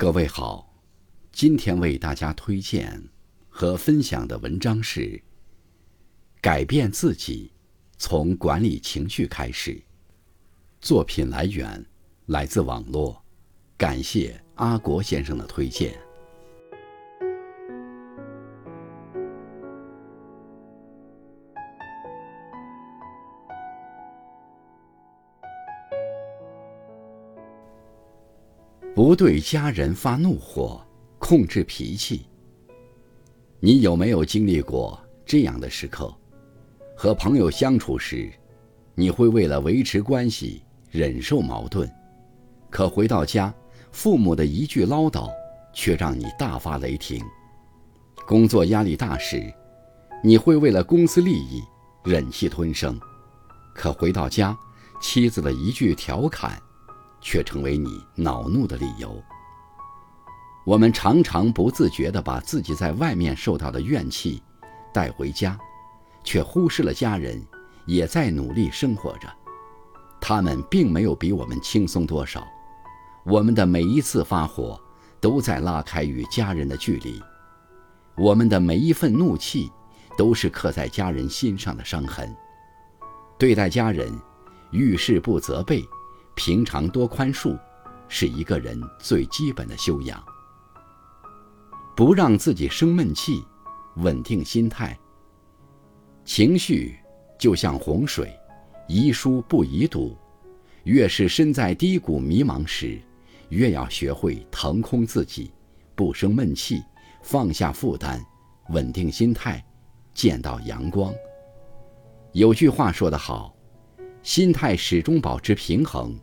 各位好，今天为大家推荐和分享的文章是《改变自己，从管理情绪开始》。作品来源来自网络，感谢阿国先生的推荐。不对家人发怒火，控制脾气。你有没有经历过这样的时刻？和朋友相处时，你会为了维持关系忍受矛盾，可回到家，父母的一句唠叨却让你大发雷霆。工作压力大时，你会为了公司利益忍气吞声，可回到家，妻子的一句调侃。却成为你恼怒的理由。我们常常不自觉地把自己在外面受到的怨气带回家，却忽视了家人也在努力生活着，他们并没有比我们轻松多少。我们的每一次发火，都在拉开与家人的距离；我们的每一份怒气，都是刻在家人心上的伤痕。对待家人，遇事不责备。平常多宽恕，是一个人最基本的修养。不让自己生闷气，稳定心态。情绪就像洪水，宜疏不宜堵。越是身在低谷迷茫时，越要学会腾空自己，不生闷气，放下负担，稳定心态，见到阳光。有句话说得好，心态始终保持平衡。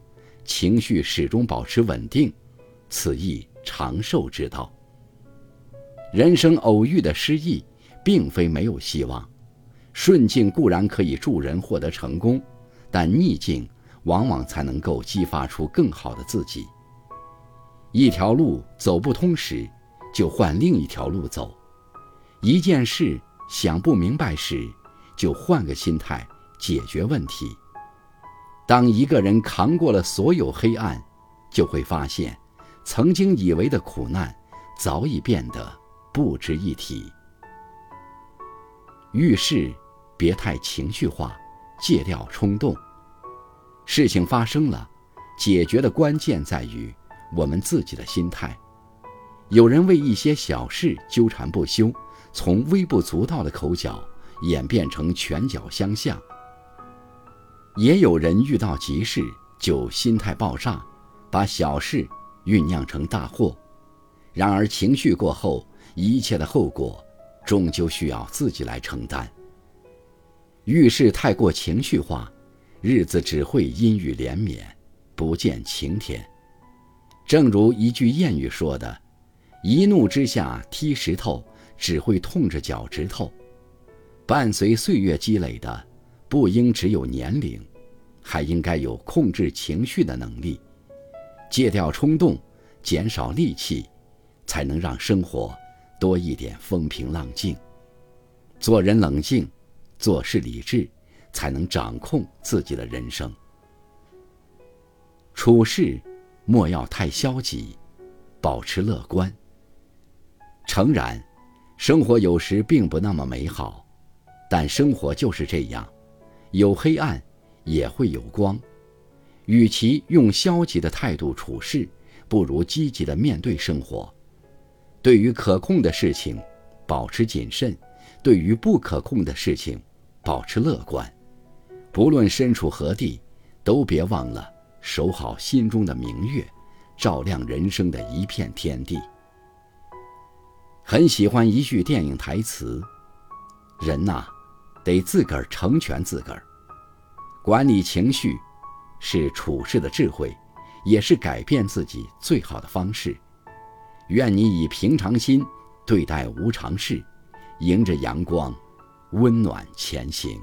情绪始终保持稳定，此亦长寿之道。人生偶遇的失意，并非没有希望。顺境固然可以助人获得成功，但逆境往往才能够激发出更好的自己。一条路走不通时，就换另一条路走；一件事想不明白时，就换个心态解决问题。当一个人扛过了所有黑暗，就会发现，曾经以为的苦难，早已变得不值一提。遇事别太情绪化，戒掉冲动。事情发生了，解决的关键在于我们自己的心态。有人为一些小事纠缠不休，从微不足道的口角演变成拳脚相向。也有人遇到急事就心态爆炸，把小事酝酿成大祸。然而情绪过后，一切的后果终究需要自己来承担。遇事太过情绪化，日子只会阴雨连绵，不见晴天。正如一句谚语说的：“一怒之下踢石头，只会痛着脚趾头。”伴随岁月积累的。不应只有年龄，还应该有控制情绪的能力，戒掉冲动，减少戾气，才能让生活多一点风平浪静。做人冷静，做事理智，才能掌控自己的人生。处事莫要太消极，保持乐观。诚然，生活有时并不那么美好，但生活就是这样。有黑暗，也会有光。与其用消极的态度处事，不如积极的面对生活。对于可控的事情，保持谨慎；对于不可控的事情，保持乐观。不论身处何地，都别忘了守好心中的明月，照亮人生的一片天地。很喜欢一句电影台词：“人呐。”得自个儿成全自个儿，管理情绪，是处事的智慧，也是改变自己最好的方式。愿你以平常心对待无常事，迎着阳光，温暖前行。